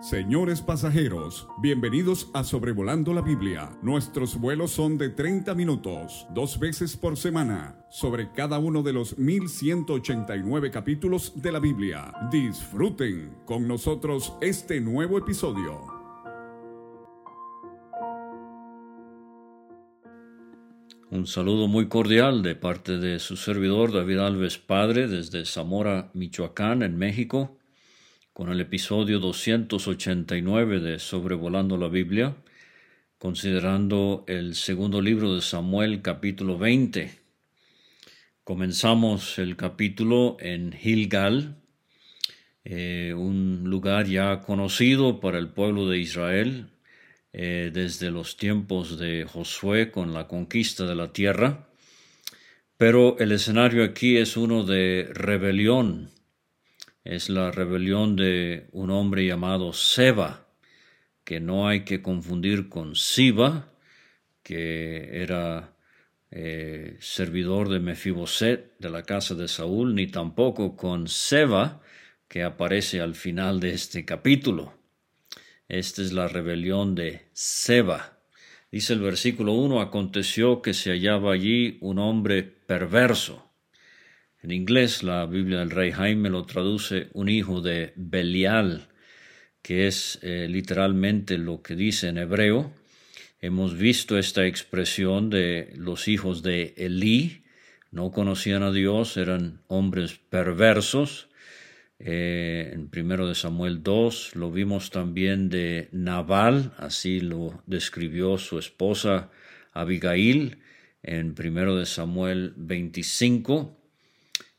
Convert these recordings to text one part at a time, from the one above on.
Señores pasajeros, bienvenidos a Sobrevolando la Biblia. Nuestros vuelos son de 30 minutos, dos veces por semana, sobre cada uno de los 1189 capítulos de la Biblia. Disfruten con nosotros este nuevo episodio. Un saludo muy cordial de parte de su servidor David Alves Padre desde Zamora, Michoacán, en México con el episodio 289 de Sobrevolando la Biblia, considerando el segundo libro de Samuel capítulo 20. Comenzamos el capítulo en Gilgal, eh, un lugar ya conocido para el pueblo de Israel eh, desde los tiempos de Josué con la conquista de la tierra, pero el escenario aquí es uno de rebelión es la rebelión de un hombre llamado Seba, que no hay que confundir con Siba, que era eh, servidor de Mefiboset de la casa de Saúl, ni tampoco con Seba, que aparece al final de este capítulo. Esta es la rebelión de Seba. Dice el versículo 1, aconteció que se hallaba allí un hombre perverso en inglés, la Biblia del Rey Jaime lo traduce un hijo de Belial, que es eh, literalmente lo que dice en hebreo. Hemos visto esta expresión de los hijos de Elí, no conocían a Dios, eran hombres perversos. Eh, en primero de Samuel 2 lo vimos también de Nabal, así lo describió su esposa Abigail en primero de Samuel 25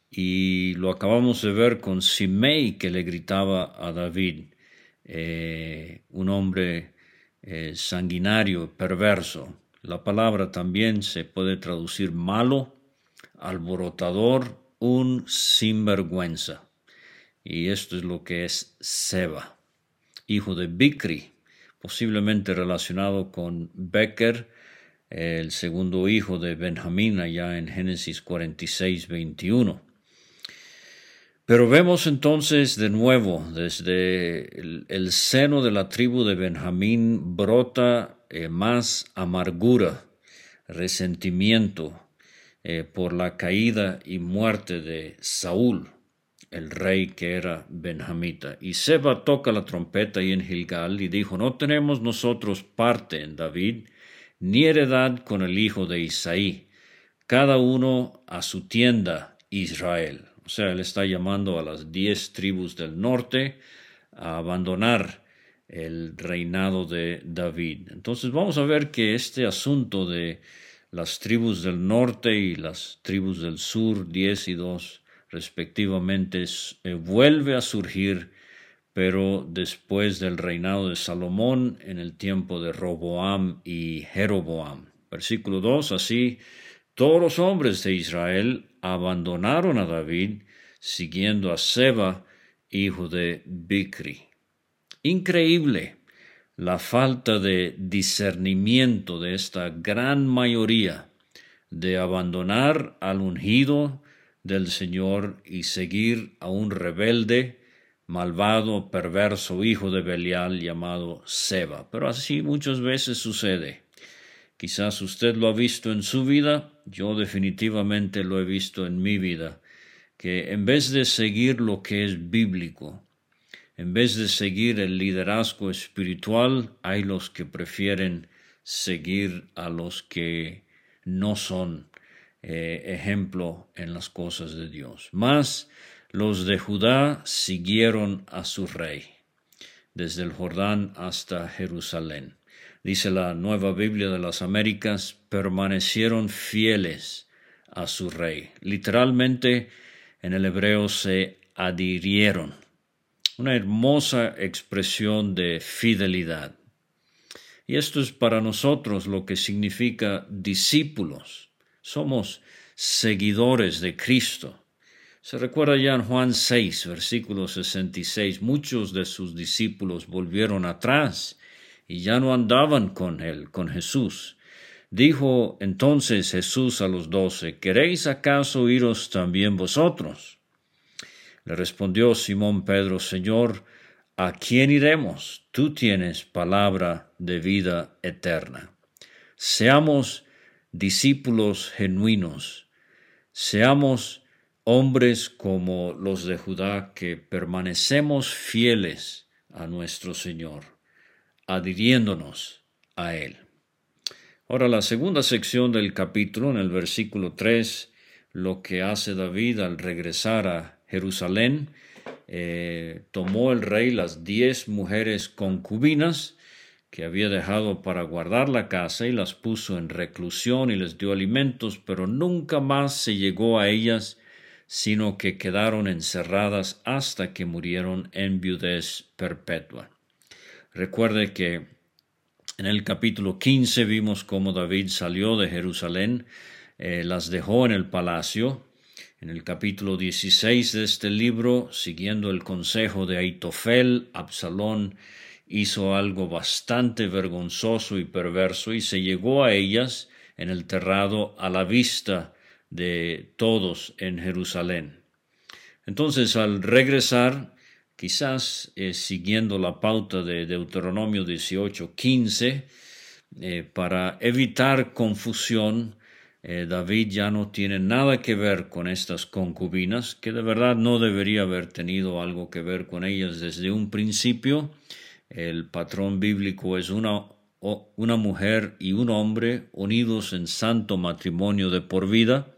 y lo acabamos de ver con Simei que le gritaba a David, eh, un hombre eh, sanguinario, perverso. La palabra también se puede traducir malo, alborotador, un sinvergüenza. Y esto es lo que es Seba, hijo de Bikri, posiblemente relacionado con Becker, el segundo hijo de Benjamín allá en Génesis 46, 21. Pero vemos entonces de nuevo, desde el, seno de la tribu de Benjamín brota eh, más amargura, resentimiento eh, por la caída y muerte de Saúl, el rey que era benjamita. Y Seba toca la trompeta y en Gilgal y dijo, no tenemos nosotros parte en David, ni heredad con el hijo de Isaí, cada uno a su tienda Israel. O sea, él está llamando a las diez tribus del norte a abandonar el reinado de David. Entonces vamos a ver que este asunto de las tribus del norte y las tribus del sur, diez y dos respectivamente, eh, vuelve a surgir, pero después del reinado de Salomón en el tiempo de Roboam y Jeroboam. Versículo 2, así todos los hombres de Israel abandonaron a David, siguiendo a Seba, hijo de Bikri. Increíble la falta de discernimiento de esta gran mayoría de abandonar al ungido del Señor y seguir a un rebelde, malvado, perverso hijo de Belial llamado Seba. Pero así muchas veces sucede. Quizás usted lo ha visto en su vida, yo definitivamente lo he visto en mi vida, que en vez de seguir lo que es bíblico, en vez de seguir el liderazgo espiritual, hay los que prefieren seguir a los que no son eh, ejemplo en las cosas de Dios. Mas los de Judá siguieron a su rey, desde el Jordán hasta Jerusalén dice la Nueva Biblia de las Américas, permanecieron fieles a su rey. Literalmente en el hebreo se adhirieron. Una hermosa expresión de fidelidad. Y esto es para nosotros lo que significa discípulos. Somos seguidores de Cristo. Se recuerda ya en Juan 6, versículo 66, muchos de sus discípulos volvieron atrás y ya no andaban con él, con Jesús. Dijo entonces Jesús a los doce, ¿queréis acaso iros también vosotros? Le respondió Simón Pedro, Señor, ¿a quién iremos? Tú tienes palabra de vida eterna. Seamos discípulos genuinos, seamos hombres como los de Judá que permanecemos fieles a nuestro Señor, adhiriéndonos a Él. Ahora la segunda sección del capítulo, en el versículo 3, lo que hace David al regresar a Jerusalén, eh, tomó el rey las diez mujeres concubinas que había dejado para guardar la casa y las puso en reclusión y les dio alimentos, pero nunca más se llegó a ellas, sino que quedaron encerradas hasta que murieron en viudez perpetua. Recuerde que en el capítulo 15 vimos cómo David salió de Jerusalén, eh, las dejó en el palacio, en el capítulo 16 de este libro, siguiendo el consejo de Aitofel, Absalón hizo algo bastante vergonzoso y perverso y se llegó a ellas en el terrado a la vista de todos en Jerusalén. Entonces, al regresar, quizás eh, siguiendo la pauta de Deuteronomio 18, 15, eh, para evitar confusión, eh, David ya no tiene nada que ver con estas concubinas, que de verdad no debería haber tenido algo que ver con ellas desde un principio. El patrón bíblico es una, una mujer y un hombre unidos en santo matrimonio de por vida,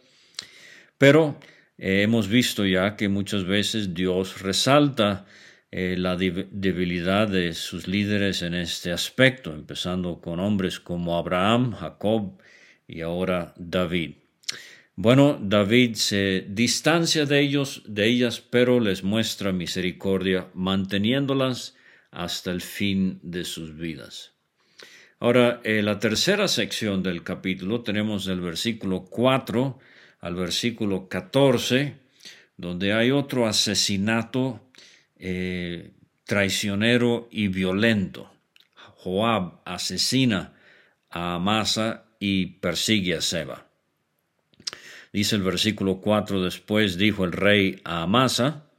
pero eh, hemos visto ya que muchas veces Dios resalta eh, la debilidad de sus líderes en este aspecto, empezando con hombres como Abraham, Jacob, y ahora David. Bueno, David se distancia de ellos, de ellas, pero les muestra misericordia, manteniéndolas hasta el fin de sus vidas. Ahora, en la tercera sección del capítulo tenemos el versículo 4 al versículo 14, donde hay otro asesinato eh, traicionero y violento. Joab asesina a Amasa y persigue a Seba. Dice el versículo 4, después dijo el rey a Amasa,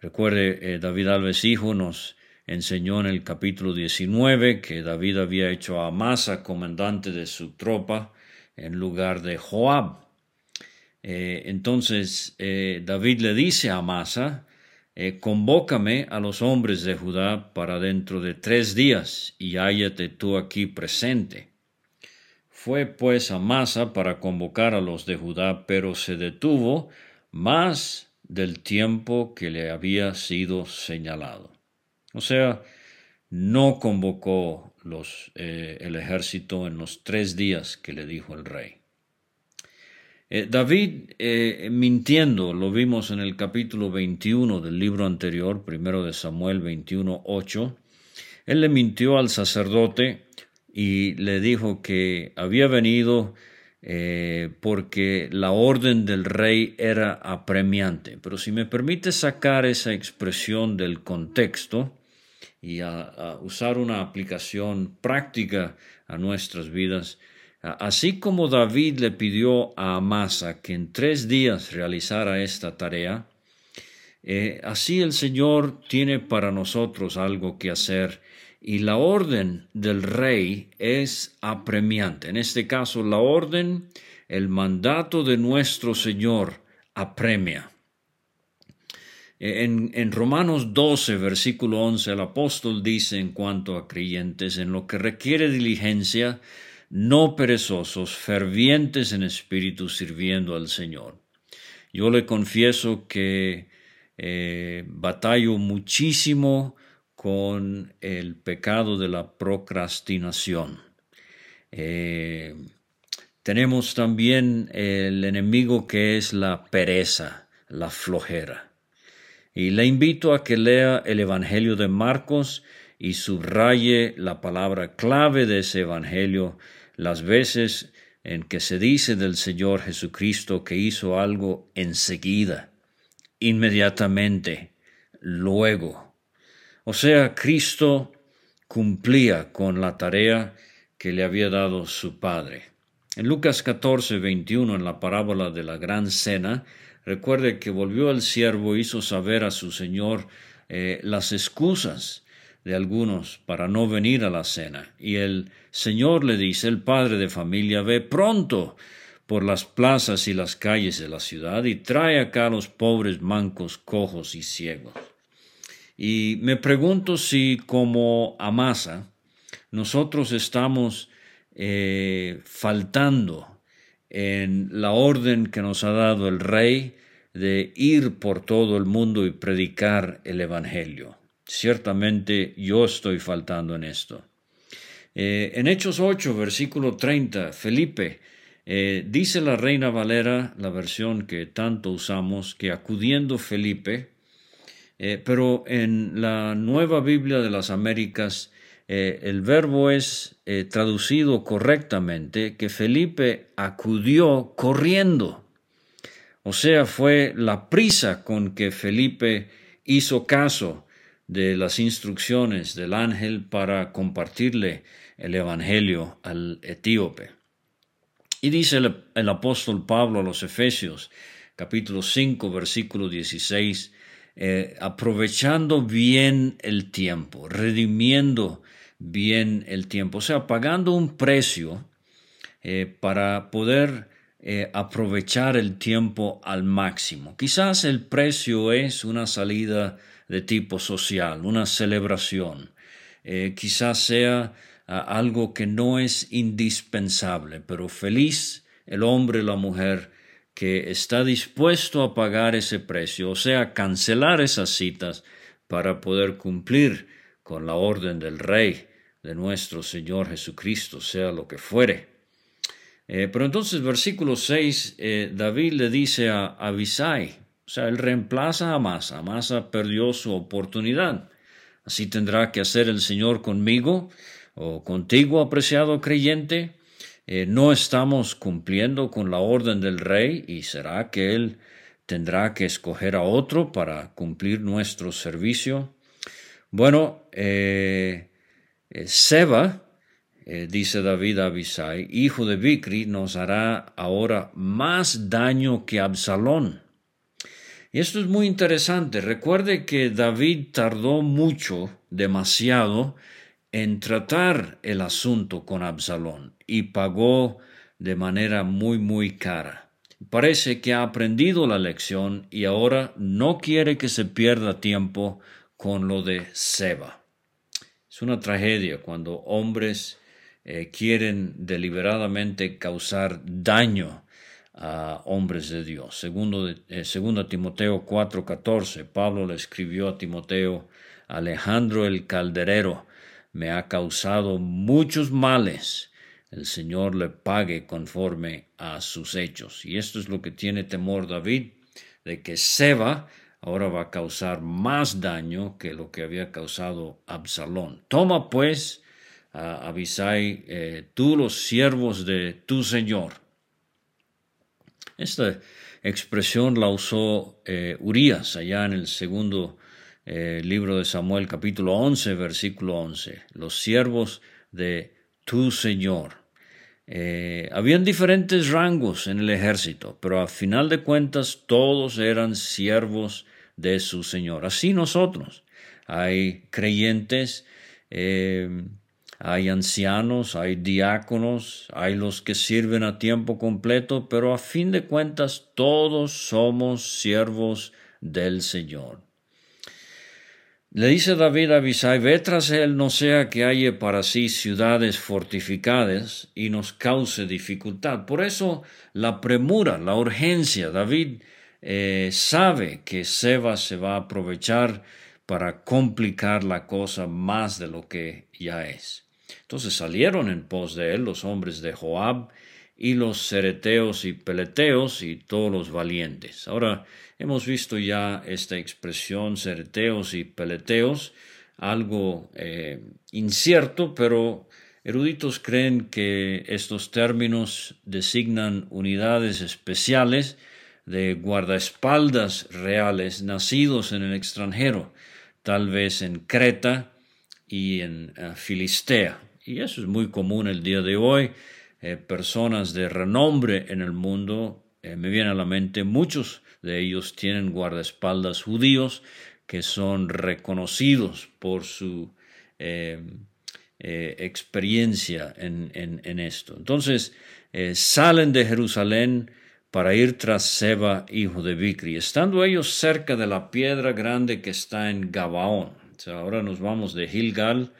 recuerde, eh, David Alves Hijo nos enseñó en el capítulo 19 que David había hecho a Amasa comandante de su tropa en lugar de Joab. Eh, entonces eh, David le dice a Amasa, convócame a los hombres de Judá para dentro de tres días y hállate tú aquí presente. Fue pues a Masa para convocar a los de Judá, pero se detuvo más del tiempo que le había sido señalado. O sea, no convocó los, eh, el ejército en los tres días que le dijo el rey. Eh, David, eh, mintiendo, lo vimos en el capítulo 21 del libro anterior, primero de Samuel 21, 8, él le mintió al sacerdote y le dijo que había venido eh, porque la orden del rey era apremiante. Pero si me permite sacar esa expresión del contexto y a, usar una aplicación práctica a nuestras vidas, así como David le pidió a Amasa que en tres días realizara esta tarea, eh, así el Señor tiene para nosotros algo que hacer y la orden del rey es apremiante. En este caso, la orden, el mandato de nuestro Señor apremia. En, en, Romanos 12, versículo 11, el apóstol dice en cuanto a creyentes, en lo que requiere diligencia, no perezosos, fervientes en espíritu, sirviendo al Señor. Yo le confieso que eh, batallo muchísimo con el pecado de la procrastinación. Eh, tenemos también el enemigo que es la pereza, la flojera. Y le invito a que lea el Evangelio de Marcos y subraye la palabra clave de ese Evangelio las veces en que se dice del Señor Jesucristo que hizo algo enseguida, inmediatamente, luego o sea, Cristo cumplía con la tarea que le había dado su Padre. En Lucas 14, 21, en la parábola de la gran cena, recuerde que volvió el siervo, hizo saber a su Señor eh, las excusas de algunos para no venir a la cena. Y el Señor le dice, el padre de familia, ve pronto por las plazas y las calles de la ciudad y trae acá a los pobres mancos, cojos y ciegos. Y me pregunto si como Amasa nosotros estamos eh, faltando en la orden que nos ha dado el rey de ir por todo el mundo y predicar el Evangelio. Ciertamente yo estoy faltando en esto. Eh, en Hechos 8, versículo 30, Felipe, eh, dice la Reina Valera, la versión que tanto usamos, que acudiendo Felipe, eh, pero en la nueva Biblia de las Américas, el verbo es traducido correctamente, que Felipe acudió corriendo. O sea, fue la prisa con que Felipe hizo caso de las instrucciones del ángel para compartirle el Evangelio al etíope. Y dice el, apóstol Pablo a los Efesios, capítulo 5, versículo 16, eh, aprovechando bien el tiempo, redimiendo bien el tiempo, o sea, pagando un precio eh, para poder eh, aprovechar el tiempo al máximo. Quizás el precio es una salida de tipo social, una celebración. Eh, quizás sea ah, algo que no es indispensable, pero feliz el hombre o la mujer que está dispuesto a pagar ese precio, o sea, cancelar esas citas para poder cumplir con la orden del Rey, de nuestro Señor Jesucristo, sea lo que fuere. Eh, pero entonces, versículo 6, eh, David le dice a Abisai, o sea, él reemplaza a Amasa. Amasa perdió su oportunidad. Así tendrá que hacer el Señor conmigo o contigo, apreciado creyente. Eh, no estamos cumpliendo con la orden del rey y será que él tendrá que escoger a otro para cumplir nuestro servicio. Bueno, eh, eh, Seba, dice David a Abisai, hijo de Bicri, nos hará ahora más daño que Absalón. Y esto es muy interesante. Recuerde que David tardó mucho, demasiado, en tratar el asunto con Absalón y pagó de manera muy, muy cara. Parece que ha aprendido la lección y ahora no quiere que se pierda tiempo con lo de Seba. Es una tragedia cuando hombres eh, quieren deliberadamente causar daño a hombres de Dios. Segundo, eh, segundo Timoteo 4:14, Pablo le escribió a Timoteo, Alejandro el calderero me ha causado muchos males. El Señor le pague conforme a sus hechos. Y esto es lo que tiene temor David, de que Seba ahora va a causar más daño que lo que había causado Absalón. Toma pues, a Abisai, eh, tú los siervos de tu Señor, esta expresión la usó eh, Urias allá en el segundo eh, libro de Samuel, capítulo 11, versículo 11. Los siervos de tu Señor. Eh, habían diferentes rangos en el ejército, pero a final de cuentas todos eran siervos de su Señor. Así nosotros. Hay creyentes hay ancianos, hay diáconos, hay los que sirven a tiempo completo, pero a fin de cuentas todos somos siervos del Señor. Le dice David a Abisai, ve tras él, no sea que haya para sí ciudades fortificadas y nos cause dificultad. Por eso la premura, la urgencia. David eh, sabe que Seba se va a aprovechar para complicar la cosa más de lo que ya es. Entonces salieron en pos de él los hombres de Joab y los cereteos y peleteos y todos los valientes. Ahora hemos visto ya esta expresión cereteos y peleteos, algo eh, incierto, pero eruditos creen que estos términos designan unidades especiales de guardaespaldas reales nacidos en el extranjero, tal vez en Creta, y en eh, Filistea. Y eso es muy común el día de hoy. Eh, personas de renombre en el mundo, eh, me viene a la mente, muchos de ellos tienen guardaespaldas judíos que son reconocidos por su experiencia en, esto. Entonces, salen de Jerusalén para ir tras Seba, hijo de Bicri, estando ellos cerca de la piedra grande que está en Gabaón. ahora nos vamos de Gilgal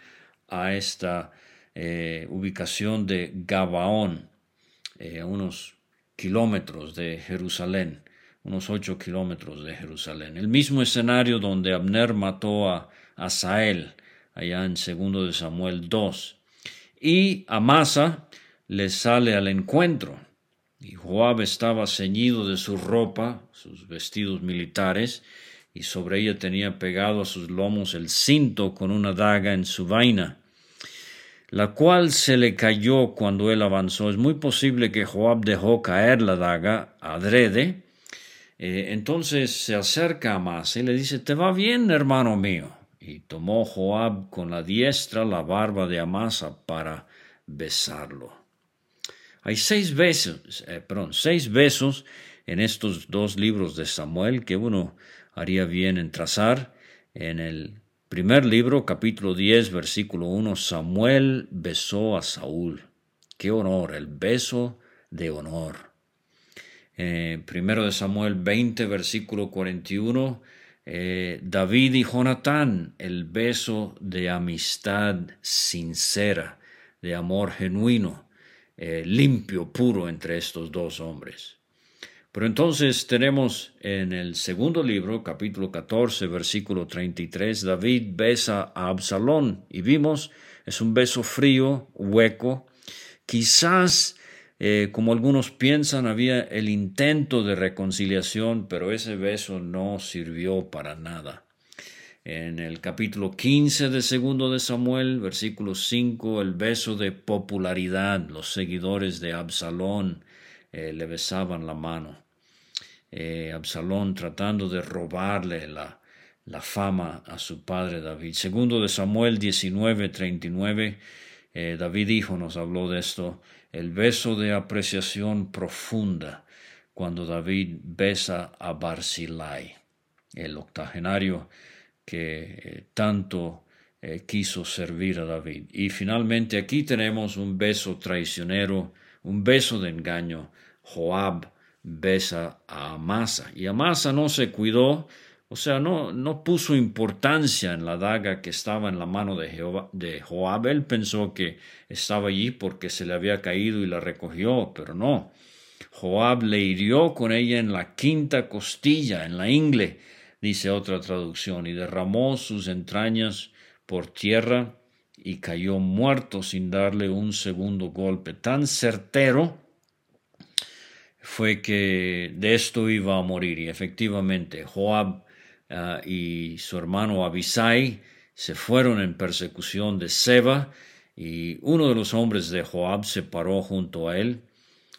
a esta eh, ubicación de Gabaón, eh, unos kilómetros de Jerusalén, unos ocho kilómetros de Jerusalén. El mismo escenario donde Abner mató a Asael, allá en segundo de Samuel 2. Y Amasa le sale al encuentro y Joab estaba ceñido de su ropa, sus vestidos militares, y sobre ella tenía pegado a sus lomos el cinto con una daga en su vaina, la cual se le cayó cuando él avanzó. Es muy posible que Joab dejó caer la daga adrede. Eh, entonces se acerca a Masa y le dice, ¿te va bien, hermano mío? Y tomó Joab con la diestra la barba de Amasa para besarlo. Hay seis besos, eh, seis besos en estos dos libros de Samuel que uno haría bien en trazar. En el primer libro, capítulo 10, versículo 1, Samuel besó a Saúl. Qué honor, el beso de honor. Eh, primero de Samuel 20, versículo 41, eh, David y Jonatán, el beso de amistad sincera, de amor genuino. Eh, limpio, puro entre estos dos hombres. Pero entonces tenemos en el segundo libro, capítulo 14, versículo 33, David besa a Absalón y vimos, es un beso frío, hueco. Quizás, eh, como algunos piensan, había el intento de reconciliación, pero ese beso no sirvió para nada. En el capítulo 15 de segundo de Samuel, versículo 5, el beso de popularidad, los seguidores de Absalón eh, le besaban la mano. Eh, Absalón tratando de robarle la, la, fama a su padre David. Segundo de Samuel 19, 39, eh, David hijo nos habló de esto, el beso de apreciación profunda cuando David besa a Barzillai, el octogenario que eh, tanto quiso servir a David. Y finalmente aquí tenemos un beso traicionero, un beso de engaño. Joab besa a Amasa y Amasa no se cuidó, o sea, no, no puso importancia en la daga que estaba en la mano de, de Joab. Él pensó que estaba allí porque se le había caído y la recogió, pero no. Joab le hirió con ella en la quinta costilla, en la ingle, dice otra traducción, y derramó sus entrañas por tierra y cayó muerto sin darle un segundo golpe. Tan certero fue que de esto iba a morir. Y efectivamente, Joab ah, y su hermano Abisai se fueron en persecución de Seba, y uno de los hombres de Joab se paró junto a él,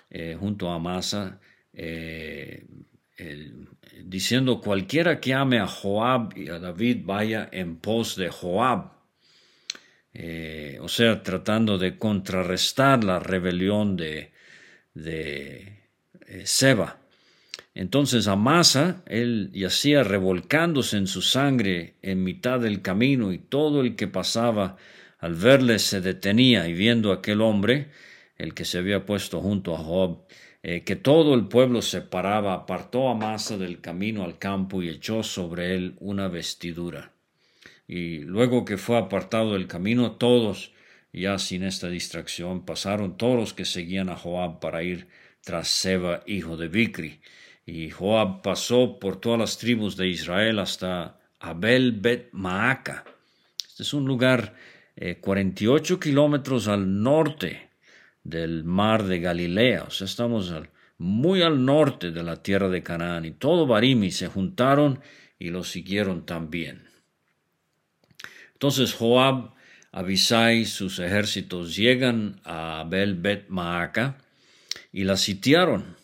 eh, junto a Amasa, eh, diciendo cualquiera que ame a Joab y a David vaya en pos de Joab. Eh, o sea, tratando de contrarrestar la rebelión de, de eh, Seba. Entonces Amasa, él yacía revolcándose en su sangre en mitad del camino y todo el que pasaba al verle se detenía y viendo a aquel hombre, el que se había puesto junto a Joab, eh, que todo el pueblo se paraba, apartó a Masa del camino al campo y echó sobre él una vestidura. Y luego que fue apartado del camino, todos, ya sin esta distracción, pasaron todos los que seguían a Joab para ir tras Seba, hijo de Bicri. Y Joab pasó por todas las tribus de Israel hasta Abel Bet Maaca. Este es un lugar eh, 48 kilómetros al norte del mar de Galilea, o sea, estamos muy al norte de la tierra de Canaán, y todo Barimi se juntaron y lo siguieron también. Entonces Joab, Abisai, sus ejércitos llegan a Abel Bet Maaca y la sitiaron.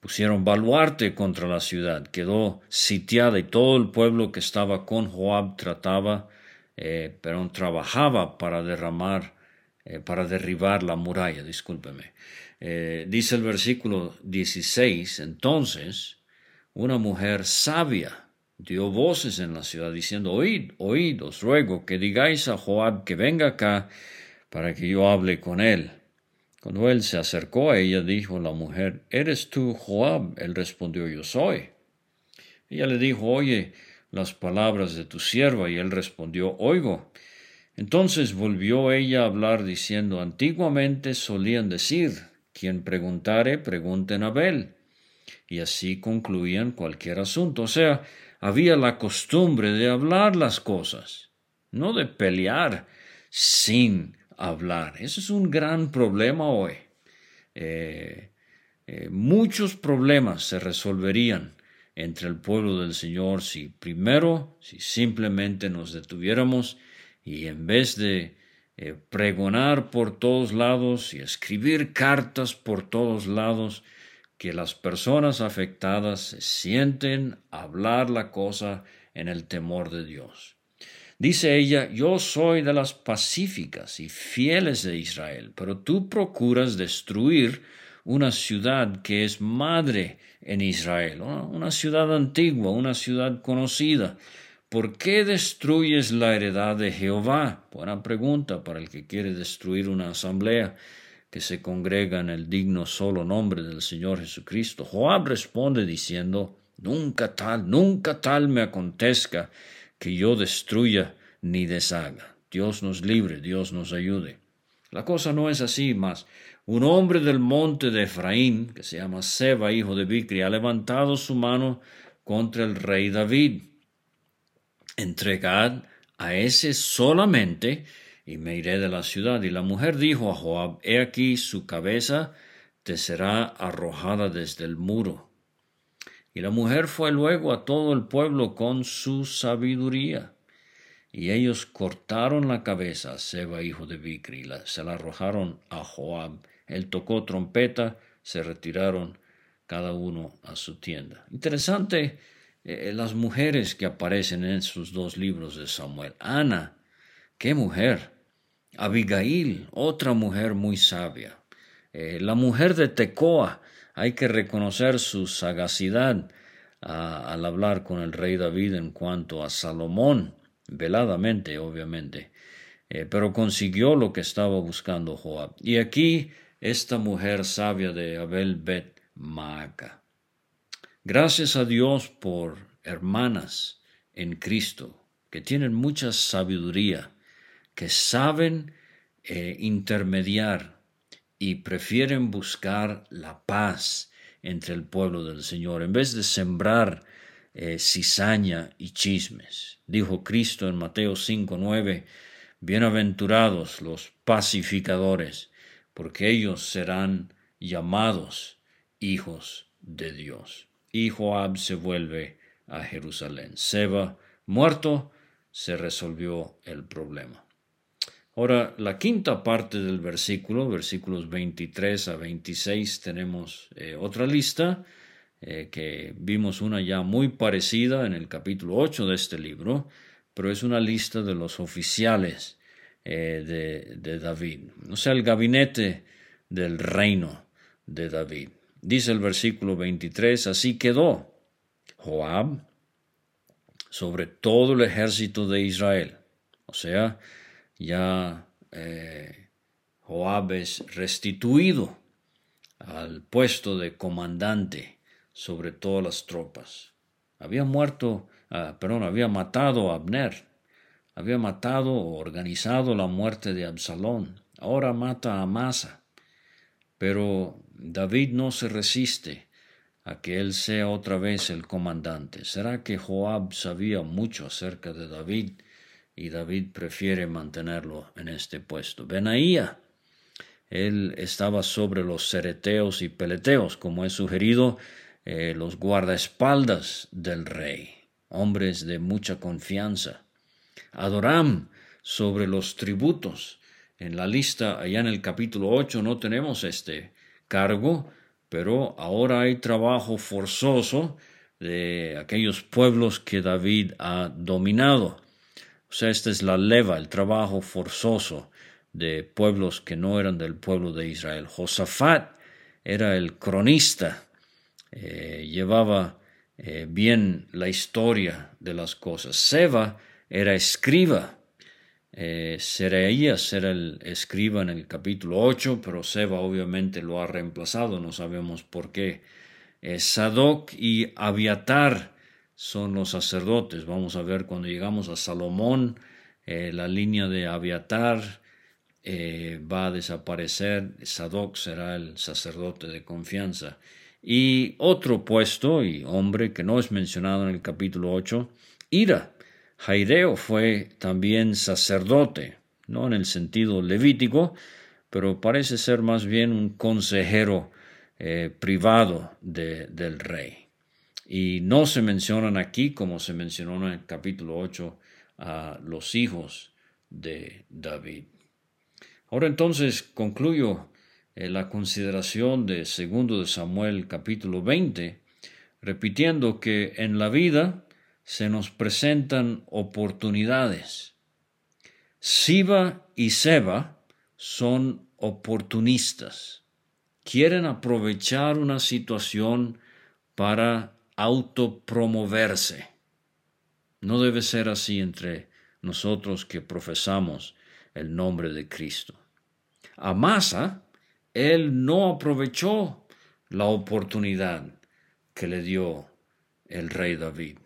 Pusieron baluarte contra la ciudad, quedó sitiada y todo el pueblo que estaba con Joab trataba, eh, pero trabajaba para derramar eh, para derribar la muralla, discúlpeme. Eh, dice el versículo 16, entonces una mujer sabia dio voces en la ciudad diciendo, oíd, oíd, os ruego que digáis a Joab que venga acá para que yo hable con él. Cuando él se acercó a ella, dijo la mujer, ¿eres tú Joab? Él respondió, yo soy. Ella le dijo, oye las palabras de tu sierva, y él respondió, oigo. Entonces volvió ella a hablar diciendo, antiguamente solían decir, quien preguntare, pregunten a Abel. Y así concluían cualquier asunto. O sea, había la costumbre de hablar las cosas, no de pelear sin hablar. Eso es un gran problema hoy. Eh, eh, muchos problemas se resolverían entre el pueblo del Señor si primero, si simplemente nos detuviéramos y en vez de eh, pregonar por todos lados y escribir cartas por todos lados, que las personas afectadas se sienten hablar la cosa en el temor de Dios. Dice ella, yo soy de las pacíficas y fieles de Israel, pero tú procuras destruir una ciudad que es madre en Israel, una ciudad antigua, una ciudad conocida. ¿Por qué destruyes la heredad de Jehová? Buena pregunta para el que quiere destruir una asamblea que se congrega en el digno solo nombre del Señor Jesucristo. Joab responde diciendo, Nunca tal, nunca tal me acontezca que yo destruya ni deshaga. Dios nos libre, Dios nos ayude. La cosa no es así, mas un hombre del monte de Efraín, que se llama Seba, hijo de Bicri, ha levantado su mano contra el rey David. Entregad a ese solamente y me iré de la ciudad. Y la mujer dijo a Joab, He aquí su cabeza te será arrojada desde el muro. Y la mujer fue luego a todo el pueblo con su sabiduría. Y ellos cortaron la cabeza a Seba, hijo de Bicri, y se la arrojaron a Joab. Él tocó trompeta, se retiraron cada uno a su tienda. Interesante eh, las mujeres que aparecen en sus dos libros de Samuel. Ana, qué mujer. Abigail, otra mujer muy sabia. Eh, la mujer de Tecoa, hay que reconocer su sagacidad al hablar con el rey David en cuanto a Salomón, veladamente, obviamente, eh, pero consiguió lo que estaba buscando Joab. Y aquí esta mujer sabia de Abel Bet Maaca. Gracias a Dios por hermanas en Cristo que tienen mucha sabiduría que saben eh, intermediar y prefieren buscar la paz entre el pueblo del Señor en vez de sembrar eh, cizaña y chismes. Dijo Cristo en Mateo 5:9, Bienaventurados los pacificadores, porque ellos serán llamados hijos de Dios. Y Joab se vuelve a Jerusalén. Seba muerto, se resolvió el problema. Ahora, la quinta parte del versículo, versículos 23 a 26, tenemos eh, otra lista, eh, que vimos una ya muy parecida en el capítulo 8 de este libro, pero es una lista de los oficiales eh, de, de David, o sea, el gabinete del reino de David. Dice el versículo 23, así quedó Joab sobre todo el ejército de Israel, o sea, ya eh, Joab es restituido al puesto de comandante sobre todas las tropas. Había muerto, ah, perdón, había matado a Abner, había matado o organizado la muerte de Absalón, ahora mata a Amasa. Pero David no se resiste a que él sea otra vez el comandante. ¿Será que Joab sabía mucho acerca de David y David prefiere mantenerlo en este puesto. Benaía, él estaba sobre los cereteos y peleteos, como he sugerido, eh, los guardaespaldas del rey, hombres de mucha confianza. Adoram sobre los tributos. En la lista, allá en el capítulo 8, no tenemos este cargo, pero ahora hay trabajo forzoso de aquellos pueblos que David ha dominado. O sea, esta es la leva, el trabajo forzoso de pueblos que no eran del pueblo de Israel. Josafat era el cronista, eh, llevaba eh, bien la historia de las cosas. Seba era escriba. Eh, Seraías era el escriba en el capítulo 8, pero Seba obviamente lo ha reemplazado, no sabemos por qué. Eh, Sadoc y Abiatar son los sacerdotes. Vamos a ver cuando llegamos a Salomón, eh, la línea de Abiatar va a desaparecer. Sadoc será el sacerdote de confianza. Y otro puesto y hombre que no es mencionado en el capítulo 8, Ira. Jaireo fue también sacerdote, no en el sentido levítico, pero parece ser más bien un consejero eh, privado del rey. Y no se mencionan aquí, como se mencionó en el capítulo 8, a los hijos de David. Ahora entonces concluyo eh, la consideración de segundo de Samuel capítulo 20, repitiendo que en la vida se nos presentan oportunidades. Siba y Seba son oportunistas. Quieren aprovechar una situación para autopromoverse. No debe ser así entre nosotros que profesamos el nombre de Cristo. Amasa él no aprovechó la oportunidad que le dio el rey David.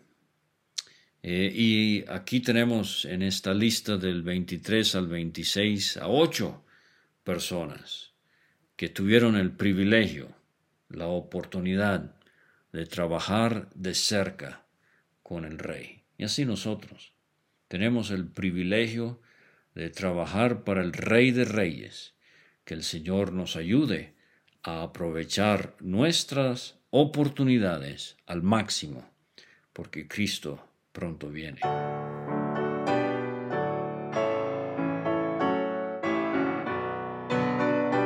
Eh, y aquí tenemos en esta lista del 23 al 26 a ocho personas que tuvieron el privilegio, la oportunidad de trabajar de cerca con el rey. Y así nosotros tenemos el privilegio de trabajar para el rey de reyes que el Señor nos ayude a aprovechar nuestras oportunidades al máximo, porque Cristo pronto viene.